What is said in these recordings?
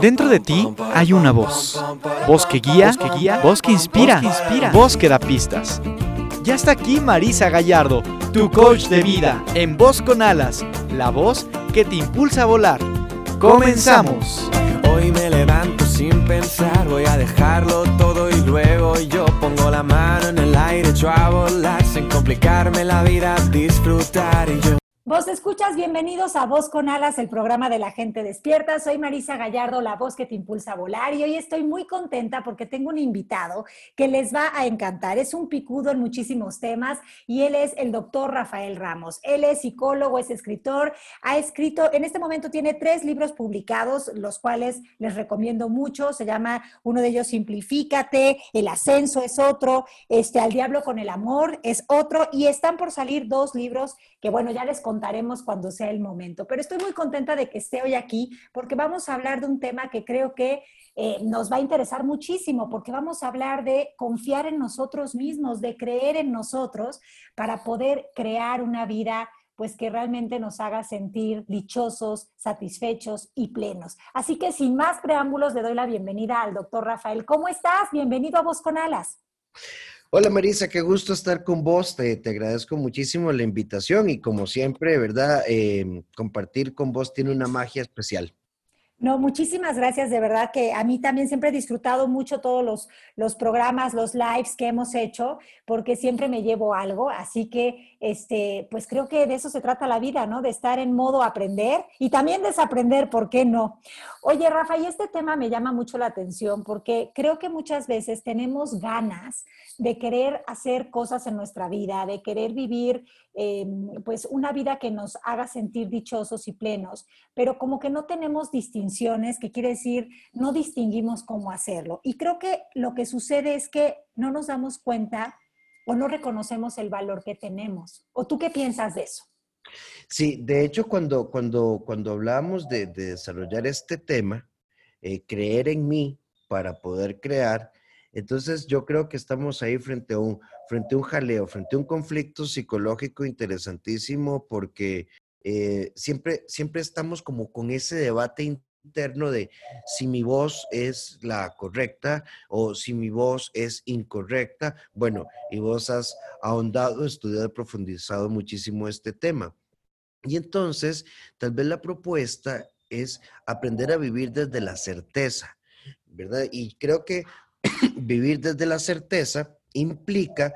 Dentro de ti hay una voz. Voz que guía, que guía, voz que inspira, inspira, voz que da pistas. Ya está aquí Marisa Gallardo, tu coach de vida, en Voz con Alas, la voz que te impulsa a volar. Comenzamos. Hoy me levanto sin pensar, voy a dejarlo todo y luego yo pongo la mano en el aire, echo a volar sin complicarme la vida, disfrutar y yo Vos escuchas, bienvenidos a Voz con Alas, el programa de la gente despierta. Soy Marisa Gallardo, la voz que te impulsa a volar y hoy estoy muy contenta porque tengo un invitado que les va a encantar. Es un picudo en muchísimos temas y él es el doctor Rafael Ramos. Él es psicólogo, es escritor, ha escrito, en este momento tiene tres libros publicados, los cuales les recomiendo mucho. Se llama uno de ellos Simplifícate, El Ascenso es otro, este Al Diablo con el Amor es otro y están por salir dos libros que bueno, ya les contaremos cuando sea el momento. Pero estoy muy contenta de que esté hoy aquí porque vamos a hablar de un tema que creo que eh, nos va a interesar muchísimo porque vamos a hablar de confiar en nosotros mismos, de creer en nosotros para poder crear una vida pues que realmente nos haga sentir dichosos, satisfechos y plenos. Así que sin más preámbulos le doy la bienvenida al doctor Rafael. ¿Cómo estás? Bienvenido a Voz con Alas. Hola Marisa, qué gusto estar con vos. Te, agradezco muchísimo la invitación y como siempre, ¿verdad? Eh, compartir con vos tiene una magia especial. No, muchísimas gracias, de verdad que a mí también siempre he disfrutado mucho todos los, los, programas, los lives que hemos hecho, porque siempre me llevo algo, así que, este, pues creo que de eso se trata la vida, ¿no? De estar en modo aprender y también desaprender, ¿por qué no? Oye, Rafa, y este tema me llama mucho la atención porque creo que muchas veces tenemos ganas de querer hacer cosas en nuestra vida, de querer vivir, eh, pues, una vida que nos haga sentir dichosos y plenos, pero como que no tenemos distinción que quiere decir no distinguimos cómo hacerlo. Y creo que lo que sucede es que no nos damos cuenta o no reconocemos el valor que tenemos. ¿O tú qué piensas de eso? Sí, de hecho, cuando, cuando, cuando hablamos de, desarrollar este tema, eh, creer en mí para poder crear, entonces yo creo que estamos ahí frente a un, frente a un jaleo, frente a un conflicto psicológico interesantísimo porque eh, siempre, siempre estamos como con ese debate interno de si mi voz es la correcta o si mi voz es incorrecta. Bueno, y vos has ahondado, estudiado, profundizado muchísimo este tema. Y entonces, tal vez la propuesta es aprender a vivir desde la certeza, ¿verdad? Y creo que vivir desde la certeza implica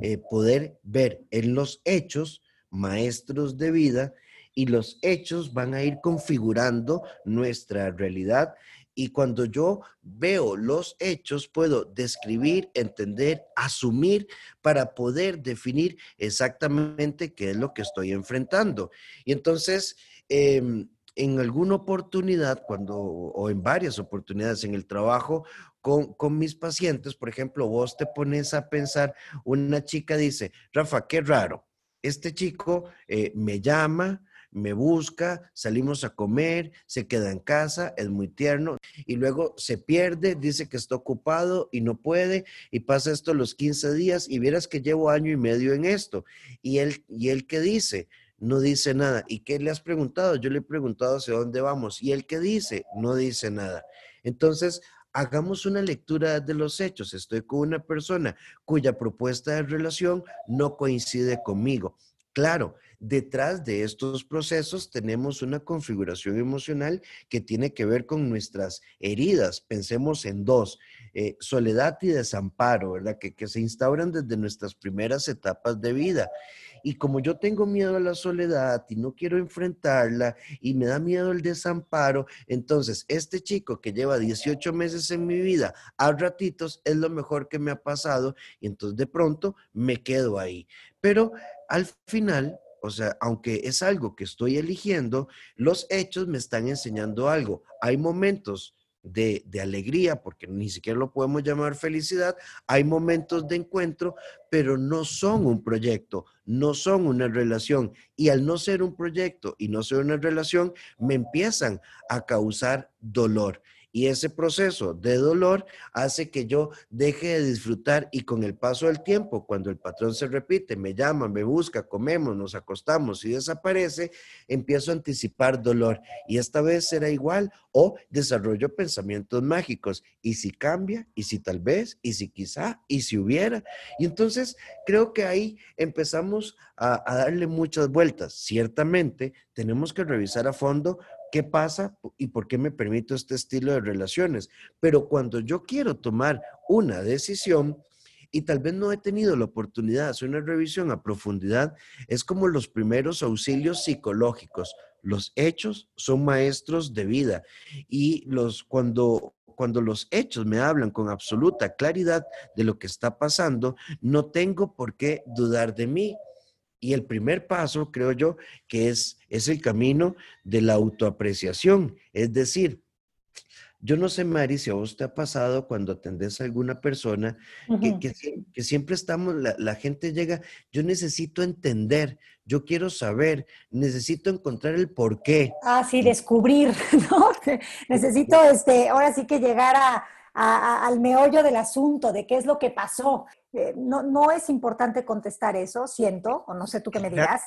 eh, poder ver en los hechos maestros de vida y los hechos van a ir configurando nuestra realidad. Y cuando yo veo los hechos, puedo describir, entender, asumir para poder definir exactamente qué es lo que estoy enfrentando. Y entonces, em, en alguna oportunidad, cuando, o en varias oportunidades en el trabajo, con, con, mis pacientes, por ejemplo, vos te pones a pensar, una chica dice, Rafa, qué raro, este chico eh, me llama, me busca, salimos a comer, se queda en casa, es muy tierno y luego se pierde, dice que está ocupado y no puede y pasa esto los 15 días y vieras que llevo año y medio en esto. Y él, y él que dice, no dice nada. ¿Y qué le has preguntado? Yo le he preguntado hacia dónde vamos. ¿Y él que dice? No dice nada. Entonces, hagamos una lectura de los hechos. Estoy con una persona cuya propuesta de relación no coincide conmigo. Claro, detrás de estos procesos tenemos una configuración emocional que tiene que ver con nuestras heridas. Pensemos en dos, eh, soledad y desamparo, ¿verdad? Que, que se instauran desde nuestras primeras etapas de vida. Y como yo tengo miedo a la soledad y no quiero enfrentarla y me da miedo el desamparo, entonces este chico que lleva 18 meses en mi vida, a ratitos es lo mejor que me ha pasado y entonces de pronto me quedo ahí. Pero al final o sea, aunque es algo que estoy eligiendo, los hechos me están enseñando algo. Hay momentos de, alegría, porque ni siquiera lo podemos llamar felicidad, hay momentos de encuentro, pero no son un proyecto, no son una relación. Y al no ser un proyecto y no ser una relación, me empiezan a causar dolor. Y ese proceso de dolor hace que yo deje de disfrutar y con el paso del tiempo, cuando el patrón se repite, me llama, me busca, comemos, nos acostamos y desaparece, empiezo a anticipar dolor. Y esta vez será igual o desarrollo pensamientos mágicos. ¿Y si cambia? ¿Y si tal vez? ¿Y si quizá? ¿Y si hubiera? Y entonces creo que ahí empezamos a, a darle muchas vueltas. Ciertamente tenemos que revisar a fondo qué pasa y por qué me permito este estilo de relaciones. Pero cuando yo quiero tomar una decisión y tal vez no he tenido la oportunidad de hacer una revisión a profundidad, es como los primeros auxilios psicológicos. Los hechos son maestros de vida y los cuando cuando los hechos me hablan con absoluta claridad de lo que está pasando, no tengo por qué dudar de mí. Y el primer paso, creo yo, que es, es el camino de la autoapreciación. Es decir, yo no sé, Mari, si a vos te ha pasado cuando atendés a alguna persona que, que, siempre estamos, la, la, gente llega, yo necesito entender, yo quiero saber, necesito encontrar el por qué. Ah, sí, descubrir, ¿no? necesito, este, ahora sí que llegar a, al meollo del asunto, de qué es lo que pasó. Eh, no, no es importante contestar eso, siento, o no sé tú qué me dirás.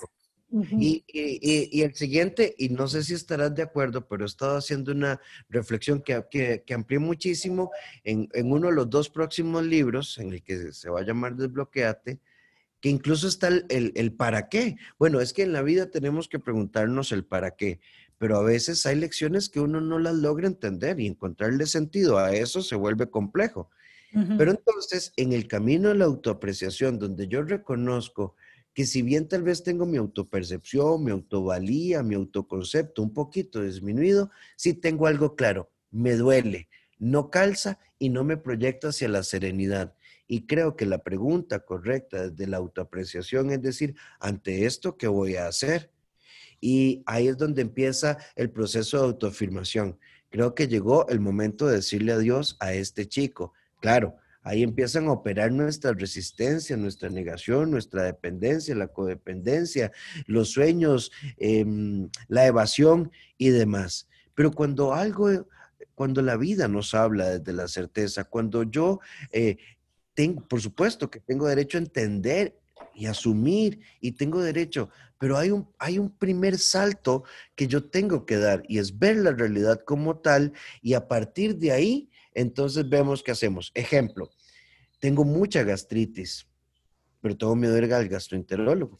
y, y, y, el siguiente, y no sé si estarás de acuerdo, pero he estado haciendo una reflexión que, que, que amplié muchísimo en, en, uno de los dos próximos libros, en el que se va a llamar Desbloqueate, que incluso está el, el, el para qué. Bueno, es que en la vida tenemos que preguntarnos el para qué pero a veces hay lecciones que uno no las logra entender y encontrarle sentido a eso se vuelve complejo. Pero entonces, en el camino de la autoapreciación, donde yo reconozco que si bien tal vez tengo mi autopercepción, mi autovalía, mi autoconcepto un poquito disminuido, sí tengo algo claro, me duele, no calza y no me proyecta hacia la serenidad. Y creo que la pregunta correcta de la autoapreciación es decir, ante esto, ¿qué voy a hacer? Y ahí es donde empieza el proceso de autoafirmación. Creo que llegó el momento de decirle adiós a este chico. Claro, ahí empiezan a operar nuestra resistencia, nuestra negación, nuestra dependencia, la codependencia, los sueños, em, la evasión y demás. Pero cuando algo, cuando la vida nos habla desde la certeza, cuando yo eh, tengo, por supuesto que tengo derecho a entender y asumir y tengo derecho, pero hay un, hay un primer salto que yo tengo que dar y es ver la realidad como tal y a partir de ahí, entonces vemos qué hacemos. Ejemplo, tengo mucha gastritis, pero miedo de ir al gastroenterólogo.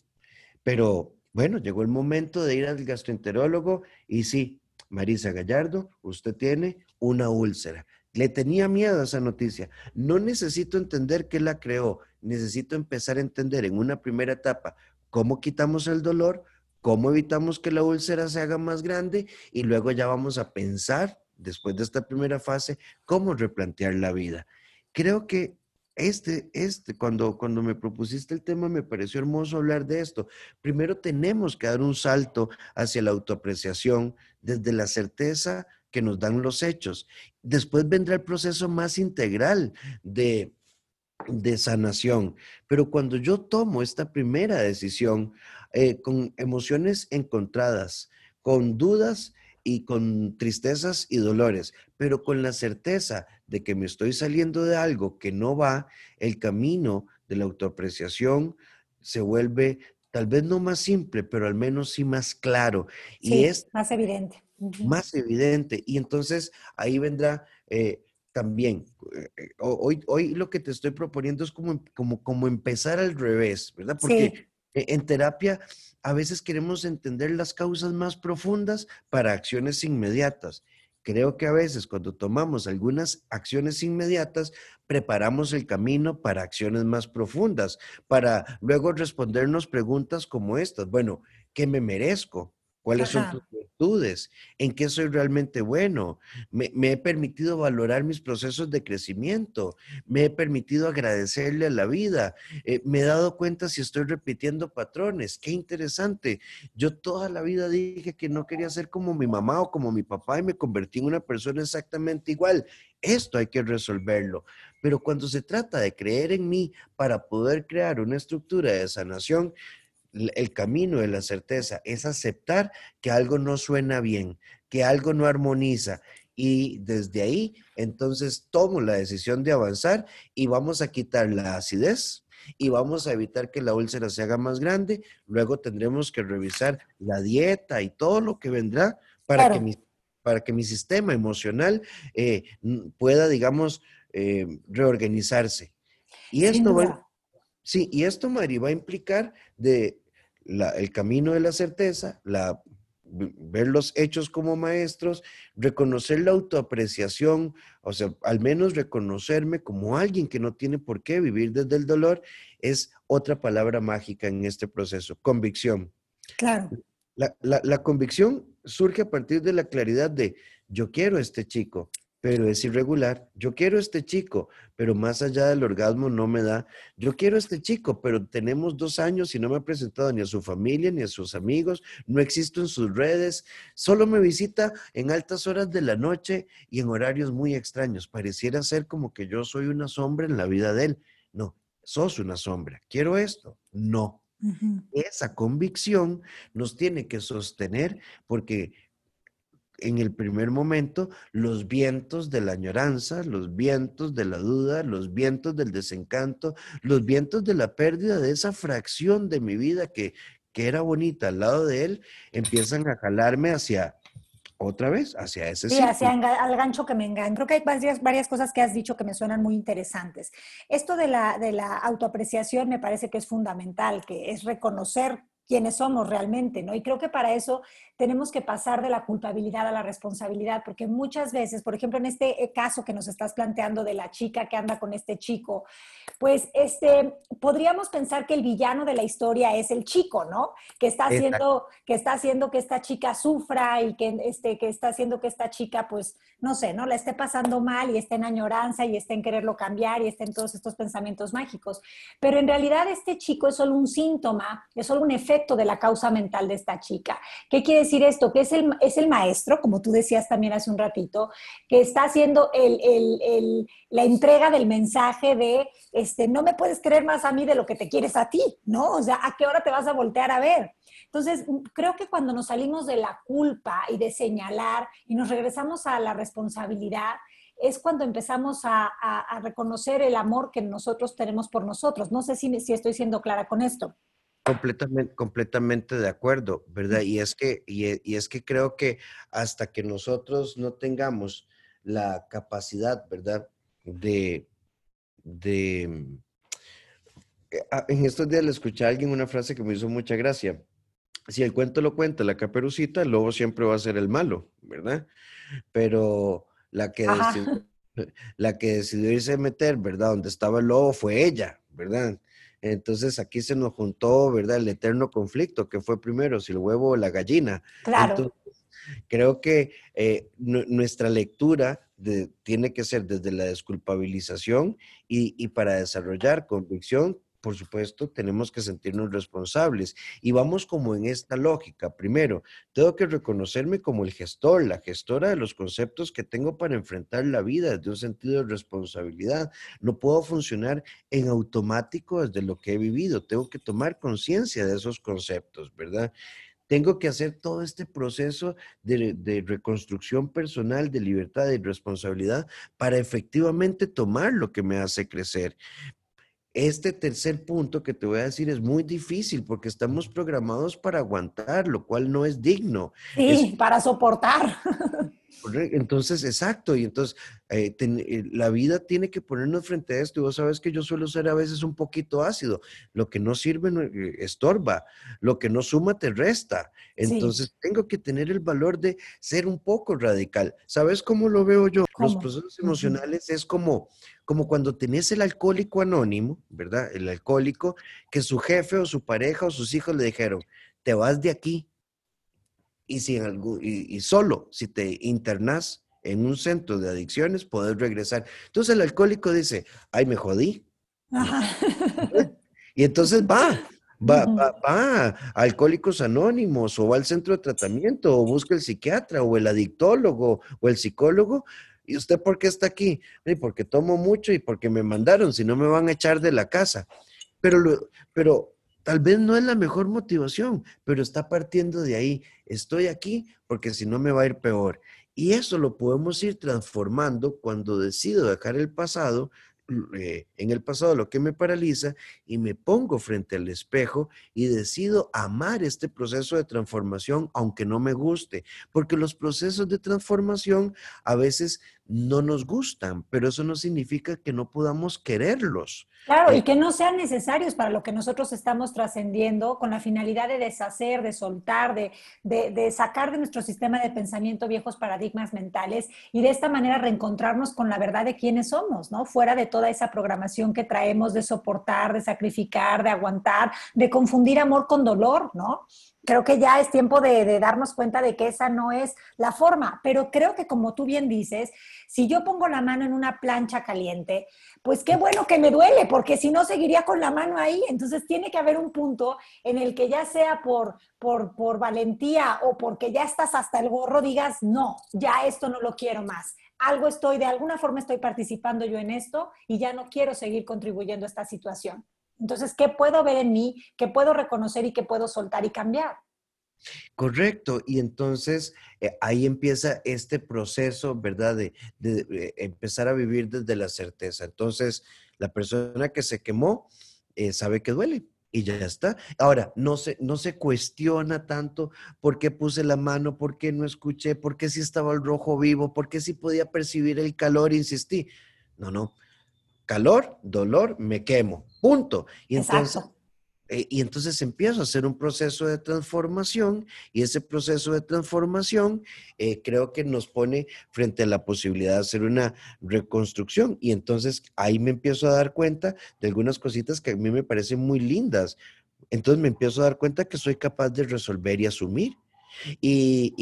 Pero bueno, llegó el momento de ir al gastroenterólogo y sí, Marisa Gallardo, usted tiene una úlcera. Le tenía miedo a esa noticia. No necesito entender qué la creó. Necesito empezar a entender en una primera etapa cómo quitamos el dolor, cómo evitamos que la úlcera se haga más grande y luego ya vamos a pensar, después de esta primera fase, cómo replantear la vida. Creo que este, este, cuando, cuando me propusiste el tema, me pareció hermoso hablar de esto. Primero tenemos que dar un salto hacia la autoapreciación desde la certeza que nos dan los hechos. Después vendrá el proceso más integral de, de sanación. Pero cuando yo tomo esta primera decisión eh, con emociones encontradas, con dudas y con tristezas y dolores, pero con la certeza de que me estoy saliendo de algo que no va, el camino de la autoapreciación se vuelve tal vez no más simple, pero al menos sí más claro. y es más evidente más evidente. Y entonces ahí vendrá eh, también, eh, eh, hoy, hoy lo que te estoy proponiendo es como, como, como empezar al revés, ¿verdad? Porque en terapia a veces queremos entender las causas más profundas para acciones inmediatas. Creo que a veces cuando tomamos algunas acciones inmediatas, preparamos el camino para acciones más profundas, para luego respondernos preguntas como estas. Bueno, ¿qué me merezco? ¿Cuáles son tus virtudes? ¿En qué soy realmente bueno? Me, he permitido valorar mis procesos de crecimiento. Me he permitido agradecerle a la vida. Eh, me he dado cuenta si estoy repitiendo patrones. Qué interesante. Yo toda la vida dije que no quería ser como mi mamá o como mi papá y me convertí en una persona exactamente igual. Esto hay que resolverlo. Pero cuando se trata de creer en mí para poder crear una estructura de sanación, el camino de la certeza es aceptar que algo no suena bien, que algo no armoniza y desde ahí entonces tomo la decisión de avanzar y vamos a quitar la acidez y vamos a evitar que la úlcera se haga más grande. Luego tendremos que revisar la dieta y todo lo que vendrá para, que, mi, para que mi sistema emocional eh, pueda, digamos, eh, reorganizarse. Y esto, va, sí, y esto, Mari, va a implicar de el camino de la certeza, la ver los hechos como maestros, reconocer la autoapreciación, o sea, al menos reconocerme como alguien que no tiene por qué vivir desde el dolor, es otra palabra mágica en este proceso, convicción. Claro. La, la convicción surge a partir de la claridad de, yo quiero a este chico, pero es irregular. Yo quiero este chico, pero más allá del orgasmo no me da. Yo quiero este chico, pero tenemos dos años y no me ha presentado ni a su familia ni a sus amigos, no existo en sus redes, solo me visita en altas horas de la noche y en horarios muy extraños. Pareciera ser como que yo soy una sombra en la vida de él. No, sos una sombra. Quiero esto. No. Esa convicción nos tiene que sostener porque en el primer momento los vientos de la añoranza, los vientos de la duda, los vientos del desencanto, los vientos de la pérdida de esa fracción de mi vida que, que era bonita al lado de él, empiezan a jalarme hacia otra vez, hacia ese Sí, hacia al gancho que me engaña. Creo que hay varias, varias cosas que has dicho que me suenan muy interesantes. Esto de la, de la autoapreciación me parece que es fundamental, que es reconocer quiénes somos realmente, ¿no? Y creo que para eso tenemos que pasar de la culpabilidad a la responsabilidad, porque muchas veces, por ejemplo, en este eh, caso que nos estás planteando de la chica que anda con este chico, pues este, podríamos pensar que el villano de la historia es el chico, ¿no? Que está haciendo, que está haciendo que esta chica sufra y que, este, que está haciendo que esta chica, pues, no sé, ¿no? La esté pasando mal y esté en añoranza y esté en quererlo cambiar y esté en todos estos pensamientos mágicos. Pero en realidad este chico es solo un síntoma, es solo un efecto de la causa mental de esta chica. ¿Qué quiere decir esto? Que es el, es el maestro, como tú decías también hace un ratito, que está haciendo la entrega del mensaje de, este, no me puedes creer más a mí de lo que te quieres a ti, ¿no? O sea, ¿a qué hora te vas a voltear a ver? Entonces, creo que cuando nos salimos de la culpa y de señalar y nos regresamos a la responsabilidad, es cuando empezamos a, reconocer el amor que nosotros tenemos por nosotros. No sé si, si estoy siendo clara con esto. Completamente, completamente de acuerdo, ¿verdad? Y es, que, e, y, es que creo que hasta que nosotros no tengamos la capacidad, ¿verdad? De, de, eh, ah, en estos días le escuché a alguien una frase que me hizo mucha gracia. Si el cuento lo cuenta la caperucita, el lobo siempre va a ser el malo, ¿verdad? Pero la que, decidió, la que decidió irse a meter, ¿verdad? Donde estaba el lobo fue ella, ¿verdad? Entonces aquí se nos juntó, ¿verdad? El eterno conflicto, que fue primero, si el huevo o la gallina. Claro. creo que eh, nuestra lectura tiene que ser desde la desculpabilización y, y para desarrollar convicción por supuesto, tenemos que sentirnos responsables. Y vamos como en esta lógica. Primero, tengo que reconocerme como el gestor, la gestora de los conceptos que tengo para enfrentar la vida desde un sentido de responsabilidad. No puedo funcionar en automático desde lo que he vivido. Tengo que tomar conciencia de esos conceptos, ¿verdad? tengo que hacer todo este proceso de, de, reconstrucción personal, de libertad y responsabilidad para efectivamente tomar lo que me hace crecer. Este tercer punto que te voy a decir es muy difícil porque estamos programados para aguantar, lo cual no es digno. Sí, para soportar. Entonces, exacto, y entonces eh, eh, la vida tiene que ponernos frente a esto y vos sabes que yo suelo ser a veces un poquito ácido, lo que no sirve eh, estorba, lo que no suma te resta, entonces tengo que tener el valor de ser un poco radical. ¿Sabes cómo lo veo yo? Los procesos emocionales es como, como cuando tenés el alcohólico anónimo, ¿verdad? El alcohólico que su jefe o su pareja o sus hijos le dijeron, te vas de aquí, y, si y, solo si te internas en un centro de adicciones, puedes regresar. Entonces el alcohólico dice, ay, me jodí. Y entonces va, va, va, va, a Alcohólicos Anónimos o va al centro de tratamiento o busca el psiquiatra o el adictólogo o el psicólogo. ¿Y usted por qué está aquí? Porque tomo mucho y porque me mandaron, si no me van a echar de la casa. Pero, pero Tal vez no es la mejor motivación, pero está partiendo de ahí. Estoy aquí porque si no me va a ir peor. Y eso lo podemos ir transformando cuando decido dejar el pasado, eh, en el pasado lo que me paraliza y me pongo frente al espejo y decido amar este proceso de transformación aunque no me guste, porque los procesos de transformación a veces no nos gustan, pero eso no significa que no podamos quererlos. Claro, y que no sean necesarios para lo que nosotros estamos trascendiendo con la finalidad de deshacer, de soltar, de, de, sacar de nuestro sistema de pensamiento viejos paradigmas mentales y de esta manera reencontrarnos con la verdad de quiénes somos, ¿no? Fuera de toda esa programación que traemos de soportar, de sacrificar, de aguantar, de confundir amor con dolor, ¿no? Creo que ya es tiempo de, darnos cuenta de que esa no es la forma, pero creo que como tú bien dices, si yo pongo la mano en una plancha caliente, pues qué bueno que me duele, porque si no seguiría con la mano ahí. Entonces tiene que haber un punto en el que ya sea por, por, valentía o porque ya estás hasta el gorro, digas, no, ya esto no lo quiero más. Algo estoy, de alguna forma estoy participando yo en esto y ya no quiero seguir contribuyendo a esta situación. Entonces, ¿qué puedo ver en mí? ¿Qué puedo reconocer y qué puedo soltar y cambiar? Correcto, y entonces eh, ahí empieza este proceso, ¿verdad? De, eh, empezar a vivir desde la certeza. Entonces, la persona que se quemó eh, sabe que duele y ya está. Ahora, no se, no se cuestiona tanto por qué puse la mano, por qué no escuché, por qué si estaba el rojo vivo, por qué si podía percibir el calor, insistí. No, no calor, dolor, me quemo. Punto. Y entonces, eh, y entonces empiezo a hacer un proceso de transformación y ese proceso de transformación eh, creo que nos pone frente a la posibilidad de hacer una reconstrucción. Y entonces ahí me empiezo a dar cuenta de algunas cositas que a mí me parecen muy lindas. Entonces me empiezo a dar cuenta que soy capaz de resolver y asumir. Y,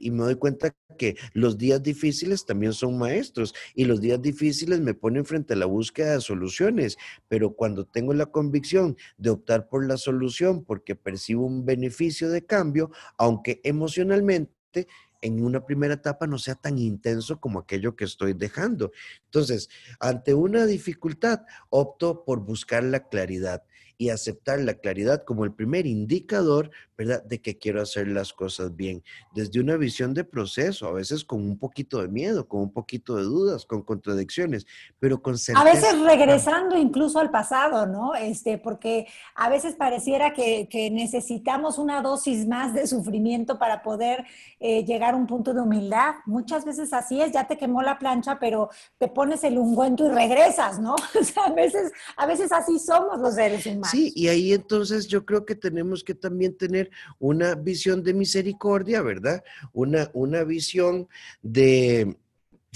y, me doy cuenta que los días difíciles también son maestros y los días difíciles me ponen frente a la búsqueda de soluciones, pero cuando tengo la convicción de optar por la solución porque percibo un beneficio de cambio, aunque emocionalmente en una primera etapa no sea tan intenso como aquello que estoy dejando. Entonces, ante una dificultad, opto por buscar la claridad y aceptar la claridad como el primer indicador, ¿verdad?, de que quiero hacer las cosas bien. Desde una visión de proceso, a veces con un poquito de miedo, con un poquito de dudas, con contradicciones, pero con certeza. A veces regresando incluso al pasado, ¿no? Este, porque a veces pareciera que, necesitamos una dosis más de sufrimiento para poder eh, llegar a un punto de humildad. Muchas veces así es, ya te quemó la plancha, pero te pones el ungüento y regresas, ¿no? O sea, a veces, a veces así somos los seres humanos. Sí, y ahí entonces yo creo que tenemos que también tener una visión de misericordia, ¿verdad? Una, una visión de,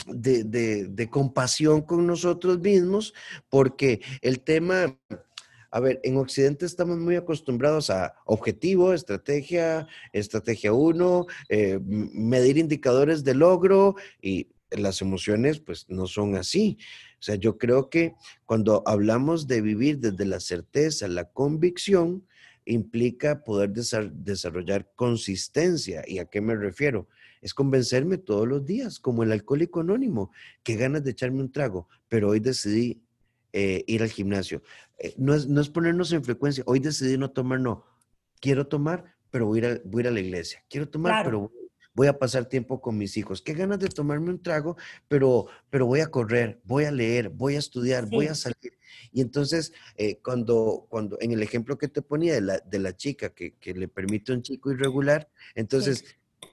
de, compasión con nosotros mismos, porque el tema, a ver, en Occidente estamos muy acostumbrados a objetivo, estrategia, estrategia uno, eh, medir indicadores de logro y las emociones pues no son así. O sea, yo creo que cuando hablamos de vivir desde la certeza, la convicción, implica poder desarrollar consistencia. ¿Y a qué me refiero? Es convencerme todos los días, como el alcohólico anónimo, que ganas de echarme un trago, pero hoy decidí eh, ir al gimnasio. Eh, no, es, no, es, ponernos en frecuencia, hoy decidí no tomar, no. Quiero tomar, pero voy a ir a, voy a, la iglesia. Quiero tomar, pero voy a pasar tiempo con mis hijos. Qué ganas de tomarme un trago, pero, pero voy a correr, voy a leer, voy a estudiar, voy a salir. Y entonces, eh, cuando, cuando, en el ejemplo que te ponía de la, de la chica que, que le permite a un chico irregular, entonces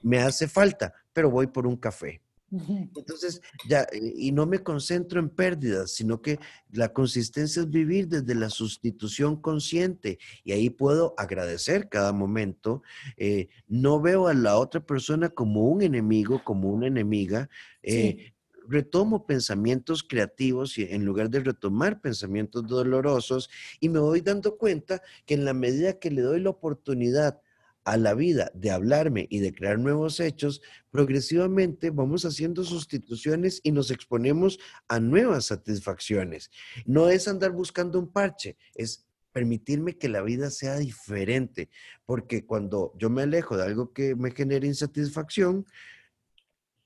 me hace falta, pero voy por un café. Entonces, ya, y no me concentro en pérdidas, sino que la consistencia es vivir desde la sustitución consciente y ahí puedo agradecer cada momento. Eh, no veo a la otra persona como un enemigo, como una enemiga. Eh, retomo pensamientos creativos y en lugar de retomar pensamientos dolorosos y me voy dando cuenta que en la medida que le doy la oportunidad a la vida de hablarme y de crear nuevos hechos, progresivamente vamos haciendo sustituciones y nos exponemos a nuevas satisfacciones. No es andar buscando un parche, es permitirme que la vida sea diferente, porque cuando yo me alejo de algo que me genera insatisfacción,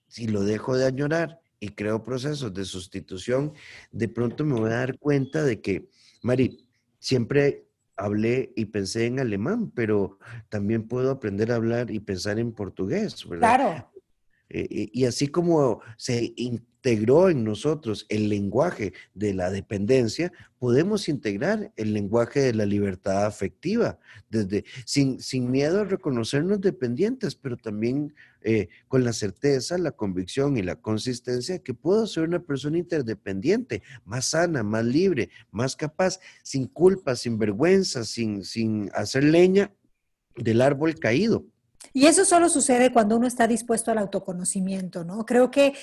si lo dejo de añorar y creo procesos de sustitución, de pronto me voy a dar cuenta de que, Mari, siempre hablé y pensé en alemán, pero también puedo aprender a hablar y pensar en portugués, ¿verdad? Claro. Eh, y así como se integró en nosotros el lenguaje de la dependencia, podemos integrar el lenguaje de la libertad afectiva, desde, sin, sin miedo a reconocernos dependientes, pero también eh, con la certeza, la convicción y la consistencia que puedo ser una persona interdependiente, más sana, más libre, más capaz, sin culpa, sin vergüenza, sin, sin hacer leña del árbol caído. Y eso solo sucede cuando uno está dispuesto al autoconocimiento, ¿no? Creo que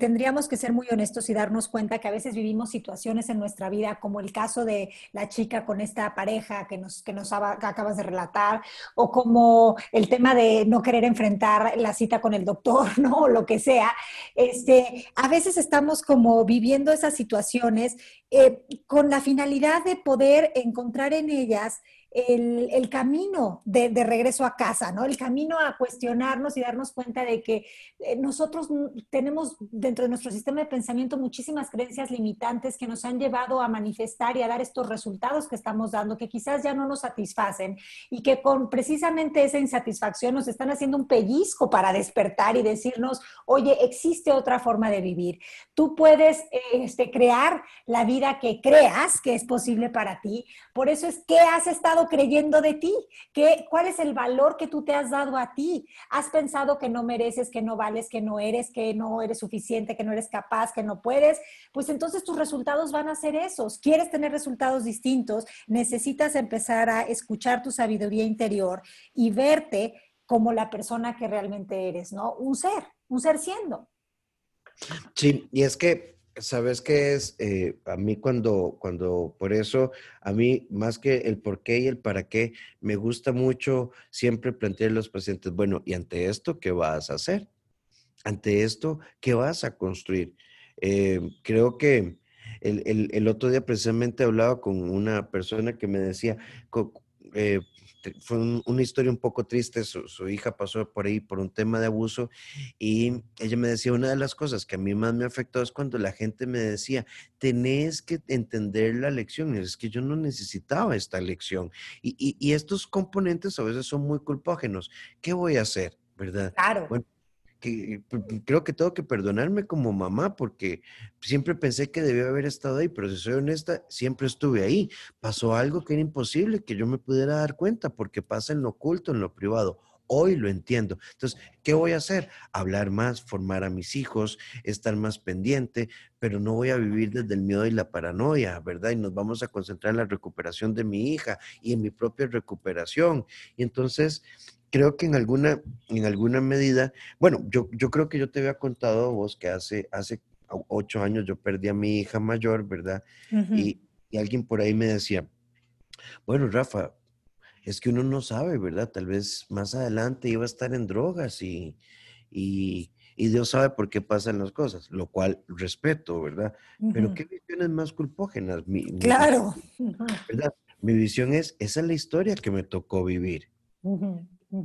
tendríamos que ser muy honestos y darnos cuenta que a veces vivimos situaciones en nuestra vida, como el caso de la chica con esta pareja que nos, que nos acabas de relatar, o como el tema de no querer enfrentar la cita con el doctor, ¿no? O lo que sea. Este, a veces estamos como viviendo esas situaciones eh, con la finalidad de poder encontrar en ellas el, camino de, regreso a casa, ¿no? El camino a cuestionarnos y darnos cuenta de que eh, nosotros tenemos dentro de nuestro sistema de pensamiento muchísimas creencias limitantes que nos han llevado a manifestar y a dar estos resultados que estamos dando, que quizás ya no nos satisfacen y que con precisamente esa insatisfacción nos están haciendo un pellizco para despertar y decirnos, oye, existe otra forma de vivir. Tú puedes este, crear la vida que creas que es posible para ti. Por eso es que has estado creyendo de ti? ¿Qué, ¿Cuál es el valor que tú te has dado a ti? ¿Has pensado que no mereces, que no vales, que no eres, que no eres suficiente, que no eres capaz, que no puedes? Pues entonces tus resultados van a ser esos. ¿Quieres tener resultados distintos? Necesitas empezar a escuchar tu sabiduría interior y verte como la persona que realmente eres, ¿no? Un ser, un ser siendo. Sí, y es que ¿Sabes qué es? Eh, a mí cuando, cuando, por eso, a mí más que el por qué y el para qué, me gusta mucho siempre plantear a los pacientes, bueno, ¿y ante esto qué vas a hacer? Ante esto, ¿qué vas a construir? Eh, creo que el, el, otro día precisamente hablaba con una persona que me decía, eh, fue una historia un poco triste. Su, hija pasó por ahí por un tema de abuso y ella me decía, una de las cosas que a mí más me afectó es cuando la gente me decía, tenés que entender la lección. Es que yo no necesitaba esta lección. Y, y, estos componentes a veces son muy culpógenos. ¿Qué voy a hacer? ¿Verdad? Claro creo que tengo que perdonarme como mamá porque siempre pensé que debía haber estado ahí, pero si soy honesta, siempre estuve ahí. Pasó algo que era imposible que yo me pudiera dar cuenta porque pasa en lo oculto, en lo privado. Hoy lo entiendo. Entonces, ¿qué voy a hacer? Hablar más, formar a mis hijos, estar más pendiente, pero no voy a vivir desde el miedo y la paranoia, ¿verdad? Y nos vamos a concentrar en la recuperación de mi hija y en mi propia recuperación. Y entonces, creo que en alguna, en alguna medida, bueno, yo, yo creo que yo te había contado vos que hace, hace ocho años yo perdí a mi hija mayor, ¿verdad? y, alguien por ahí me decía, bueno, Rafa, es que uno no sabe, ¿verdad? Tal vez más adelante iba a estar en drogas y, y, Dios sabe por qué pasan las cosas, lo cual respeto, ¿verdad? Pero ¿qué visiones más culpógenas? claro. ¿verdad? Mi visión es, esa es la historia que me tocó vivir.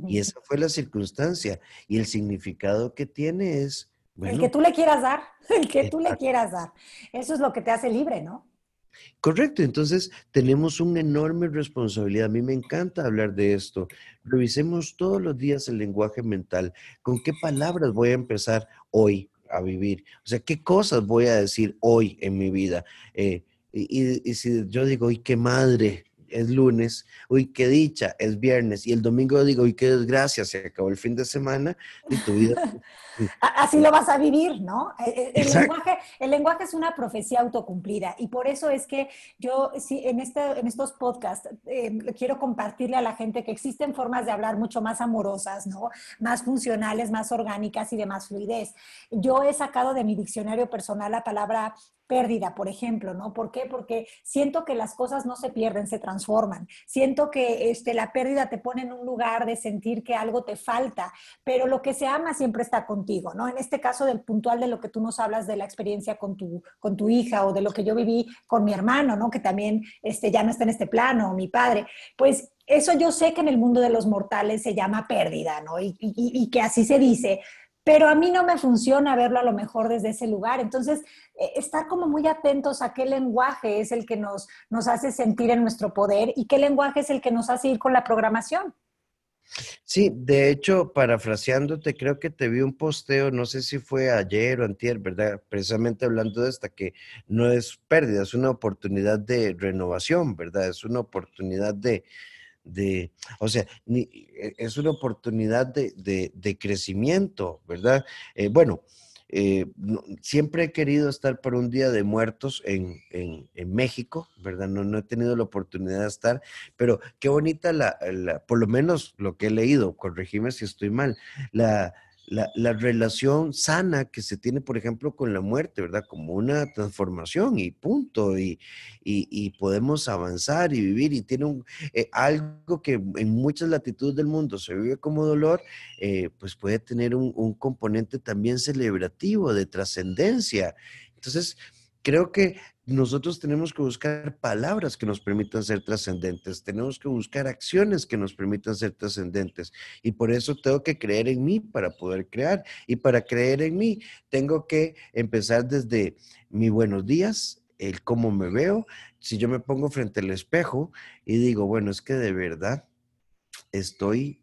Y esa fue la circunstancia. Y el significado que tiene es... el que tú le quieras dar, el que tú le quieras dar. Eso es lo que te hace libre, ¿no? Correcto, entonces tenemos una enorme responsabilidad. A mí me encanta hablar de esto. Revisemos todos los días el lenguaje mental. ¿Con qué palabras voy a empezar hoy a vivir? O sea, ¿qué cosas voy a decir hoy en mi vida? Eh, y, y, si yo digo, ¡y qué madre! Es lunes, uy, qué dicha, es viernes, y el domingo digo, uy, qué desgracia, se acabó el fin de semana y tu vida... Así lo vas a vivir, ¿no? E, e, el, lenguaje, el lenguaje es una profecía autocumplida y por eso es que yo sí, en, este, en estos podcasts eh, quiero compartirle a la gente que existen formas de hablar mucho más amorosas, ¿no? Más funcionales, más orgánicas y de más fluidez. Yo he sacado de mi diccionario personal la palabra pérdida, por ejemplo, ¿no? ¿Por qué? Porque siento que las cosas no se pierden, se transforman. Siento que este, la pérdida te pone en un lugar de sentir que algo te falta, pero lo que se ama siempre está contigo, ¿no? En este caso del puntual de lo que tú nos hablas de la experiencia con tu, con tu hija o de lo que yo viví con mi hermano, ¿no? Que también este, ya no está en este plano, o mi padre, pues eso yo sé que en el mundo de los mortales se llama pérdida, ¿no? Y, y, que así se dice, pero a mí no me funciona verlo a lo mejor desde ese lugar. Entonces, eh, estar como muy atentos a qué lenguaje es el que nos, nos hace sentir en nuestro poder y qué lenguaje es el que nos hace ir con la programación. Sí, de hecho, parafraseándote, creo que te vi un posteo, no sé si fue ayer o antier, ¿verdad? Precisamente hablando de esta, que no es pérdida, es una oportunidad de renovación, ¿verdad? Es una oportunidad de, de o sea, e, es una oportunidad de, de, crecimiento, ¿verdad? Eh, bueno, eh, siempre he querido estar por un día de muertos en, México, ¿verdad? No, no, he tenido la oportunidad de estar, pero qué bonita la, por lo menos lo que he leído, corregime si estoy mal, la, la, relación sana que se tiene, por ejemplo, con la muerte, ¿verdad? Como una transformación y punto, y, podemos avanzar y vivir, y tiene un, eh, algo que en muchas latitudes del mundo se vive como dolor, eh, pues puede tener un, un componente también celebrativo, de trascendencia. Entonces, creo que nosotros tenemos que buscar palabras que nos permitan ser trascendentes, tenemos que buscar acciones que nos permitan ser trascendentes. Y por eso tengo que creer en mí para poder crear. Y para creer en mí, tengo que empezar desde mi buenos días, el cómo me veo. Si yo me pongo frente al espejo y digo, bueno, es que de verdad estoy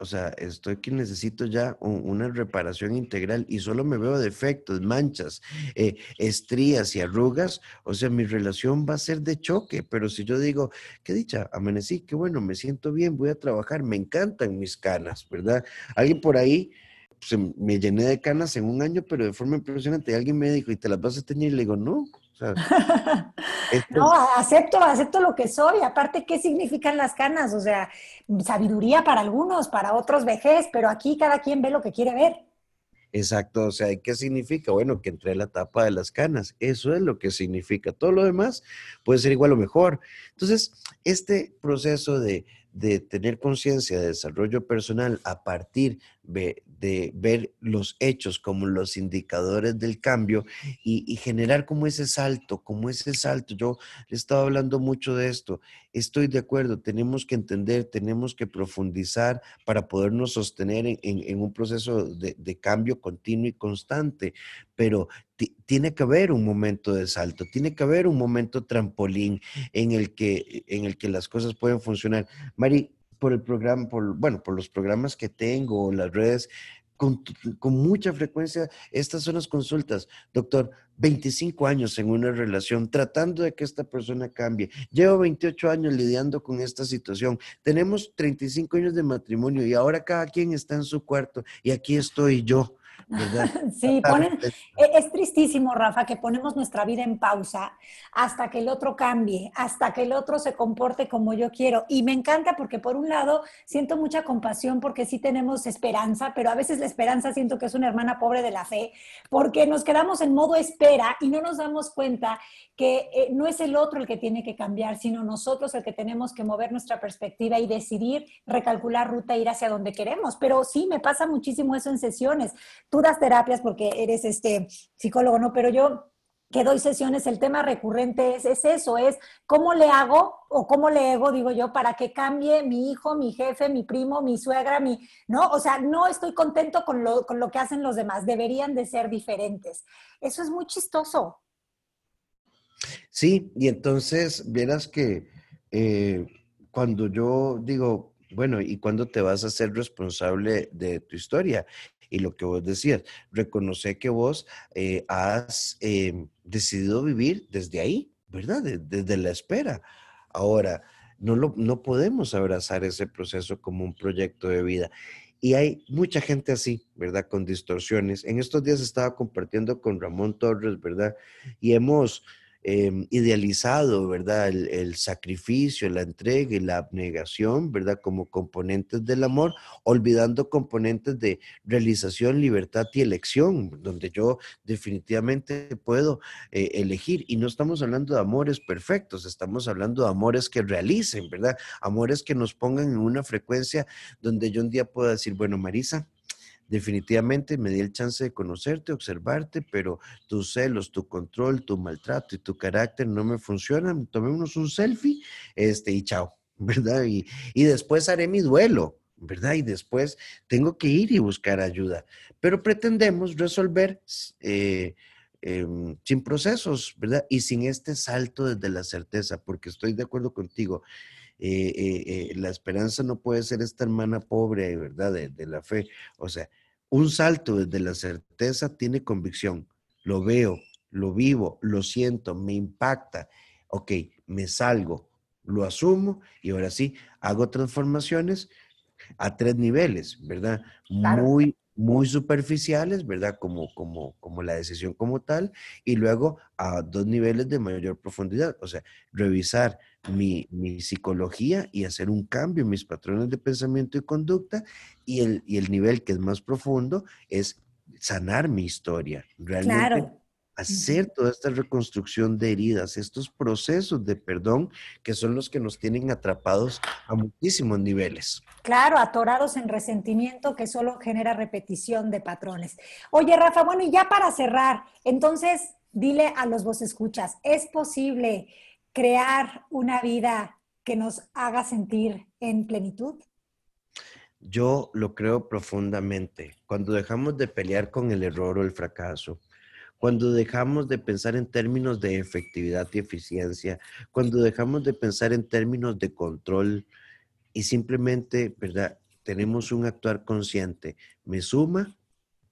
o sea, estoy que necesito ya una reparación integral y solo me veo defectos, manchas, eh, estrías y arrugas, o sea, mi relación va a ser de choque, pero si yo digo, qué dicha, amanecí, qué bueno, me siento bien, voy a trabajar, me encantan mis canas, ¿verdad? Alguien por ahí pues, me llené de canas en un año, pero de forma impresionante, alguien me dijo, ¿y te las vas a teñir? Y le digo, no, no, acepto, acepto lo que soy. Aparte, ¿qué significan las canas? O sea, sabiduría para algunos, para otros vejez, pero aquí cada quien ve lo que quiere ver. Exacto, o sea, ¿qué significa? Bueno, que entré la tapa de las canas, eso es lo que significa. Todo lo demás puede ser igual o mejor. Entonces, este proceso de, de tener conciencia de desarrollo personal a partir de, ver los hechos como los indicadores del cambio y, generar como ese salto, como ese salto. Yo he estado hablando mucho de esto. Estoy de acuerdo, tenemos que entender, tenemos que profundizar para podernos sostener en, un proceso de, de, cambio continuo y constante, pero tiene que haber un momento de salto, tiene que haber un momento trampolín en el que, en el que las cosas pueden funcionar. Mari, por el programa, por, bueno, por los programas que tengo, las redes, con, con, mucha frecuencia, estas son las consultas. Doctor, 25 años en una relación, tratando de que esta persona cambie. Llevo 28 años lidiando con esta situación. Tenemos 35 años de matrimonio y ahora cada quien está en su cuarto y aquí estoy yo. Sí, ponen, e, es tristísimo, Rafa, que ponemos nuestra vida en pausa hasta que el otro cambie, hasta que el otro se comporte como yo quiero. Y me encanta porque por un lado siento mucha compasión porque sí tenemos esperanza, pero a veces la esperanza siento que es una hermana pobre de la fe, porque nos quedamos en modo espera y no nos damos cuenta que eh, no es el otro el que tiene que cambiar, sino nosotros el que tenemos que mover nuestra perspectiva y decidir, recalcular ruta, ir hacia donde queremos. Pero sí, me pasa muchísimo eso en sesiones. Tú das terapias porque eres este psicólogo, ¿no? Pero yo que doy sesiones, el tema recurrente es, es, eso, es cómo le hago o cómo le hago, digo yo, para que cambie mi hijo, mi jefe, mi primo, mi suegra, mi, ¿no? O sea, no estoy contento con lo, con lo que hacen los demás, deberían de ser diferentes. Eso es muy chistoso. Sí, y entonces vieras que eh, cuando yo digo, bueno, ¿y cuándo te vas a ser responsable de tu historia? Y lo que vos decías, reconocer que vos eh, has em, decidido vivir desde ahí, ¿verdad? desde la espera. Ahora, no, lo, no podemos abrazar ese proceso como un proyecto de vida. Y hay mucha gente así, ¿verdad? Con distorsiones. En estos días estaba compartiendo con Ramón Torres, ¿verdad? Y hemos Em, idealizado, ¿verdad? El, sacrificio, la entrega y la abnegación, ¿verdad? Como componentes del amor, olvidando componentes de realización, libertad y elección, donde yo definitivamente puedo eh, elegir. Y no estamos hablando de amores perfectos, estamos hablando de amores que realicen, ¿verdad? Amores que nos pongan en una frecuencia donde yo un día pueda decir, bueno, Marisa, definitivamente me di el chance de conocerte, observarte, pero tus celos, tu control, tu maltrato y tu carácter no me funcionan. Tomémonos un selfie este, y chao, ¿verdad? Y, después haré mi duelo, ¿verdad? Y después tengo que ir y buscar ayuda. Pero pretendemos resolver eh, em, sin procesos, ¿verdad? Y sin este salto desde la certeza, porque estoy de acuerdo contigo. eh, la esperanza no puede ser esta hermana pobre, ¿verdad? De la fe. O sea, un salto desde la certeza tiene convicción. Lo veo, lo vivo, lo siento, me impacta. Ok, me salgo, lo asumo y ahora sí, hago transformaciones a tres niveles, ¿verdad? Muy, muy superficiales, ¿verdad? Como, como, como la decisión como tal, y luego a dos niveles de mayor profundidad, o sea, revisar mi, mi psicología y hacer un cambio en mis patrones de pensamiento y conducta, y el, y el nivel que es más profundo es sanar mi historia, realmente claro hacer toda esta reconstrucción de heridas, estos procesos de perdón que son los que nos tienen atrapados a muchísimos niveles. Claro, atorados en resentimiento que solo genera repetición de patrones. Oye, Rafa, bueno, y ya para cerrar, entonces dile a los vos escuchas, ¿es posible crear una vida que nos haga sentir en plenitud? Yo lo creo profundamente. Cuando dejamos de pelear con el error o el fracaso, cuando dejamos de pensar en términos de efectividad y eficiencia, cuando dejamos de pensar en términos de control y simplemente, ¿verdad? Tenemos un actuar consciente. Me suma,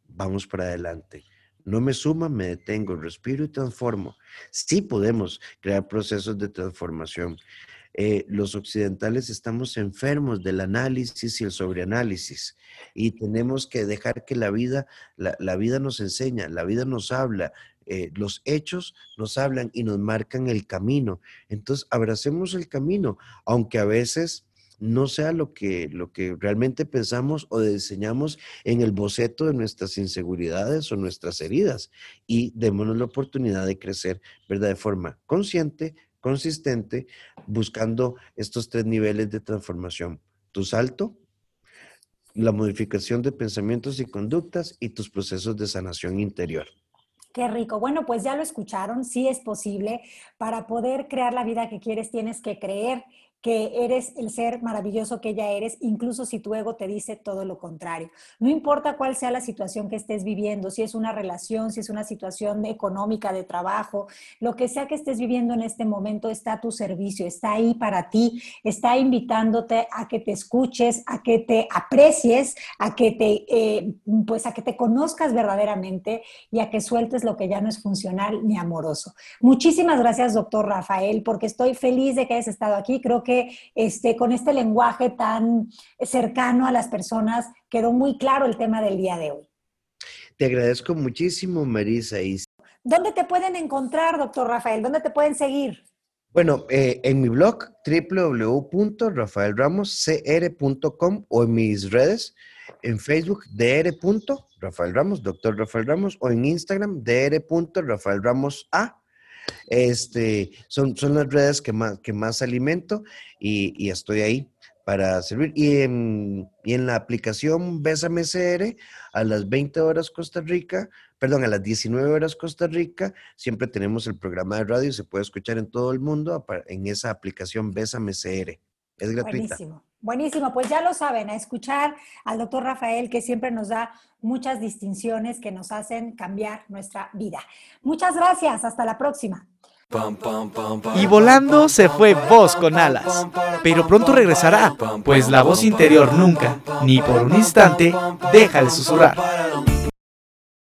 vamos para adelante. No me suma, me detengo, respiro y transformo. Sí podemos crear procesos de transformación. Eh, los occidentales estamos enfermos del análisis y el sobreanálisis y tenemos que dejar que la vida, la, vida nos enseña, la vida nos habla, eh, los hechos nos hablan y nos marcan el camino. Entonces, abracemos el camino, aunque a veces no sea lo que, lo que realmente pensamos o diseñamos en el boceto de nuestras inseguridades o nuestras heridas. Y démonos la oportunidad de crecer, ¿verdad? De forma consciente, consistente buscando estos tres niveles de transformación. Tu salto, la modificación de pensamientos y conductas y tus procesos de sanación interior. Qué rico. Bueno, pues ya lo escucharon, sí es posible. Para poder crear la vida que quieres tienes que creer que eres el ser maravilloso que ya eres, incluso si tu ego te dice todo lo contrario. No importa cuál sea la situación que estés viviendo, si es una relación, si es una situación económica, de trabajo, lo que sea que estés viviendo en este momento está a tu servicio, está ahí para ti, está invitándote a que te escuches, a que te aprecies, a que te, eh, pues a que te conozcas verdaderamente y a que sueltes lo que ya no es funcional ni amoroso. Muchísimas gracias, doctor Rafael, porque estoy feliz de que hayas estado aquí. Creo que este, con este lenguaje tan cercano a las personas quedó muy claro el tema del día de hoy. Te agradezco muchísimo, Marisa. ¿Dónde te pueden encontrar, doctor Rafael? ¿Dónde te pueden seguir? Bueno, eh, en mi blog www.rafaelramoscr.com o en mis redes, en Facebook, dr. Rafael Ramos, doctor Rafael Ramos, o en Instagram, dr. Este, son, son las redes que más, que más alimento y, estoy ahí para servir. Y en, y en la aplicación Bésame CR, a las 20 horas Costa Rica, perdón, a las 19 horas Costa Rica, siempre tenemos el programa de radio, se puede escuchar en todo el mundo en esa aplicación Bésame CR. Es gratuita. Buenísimo. Buenísimo, pues ya lo saben, a escuchar al doctor Rafael que siempre nos da muchas distinciones que nos hacen cambiar nuestra vida. Muchas gracias, hasta la próxima. Y volando se fue voz con alas, pero pronto regresará, pues la voz interior nunca, ni por un instante, deja de susurrar.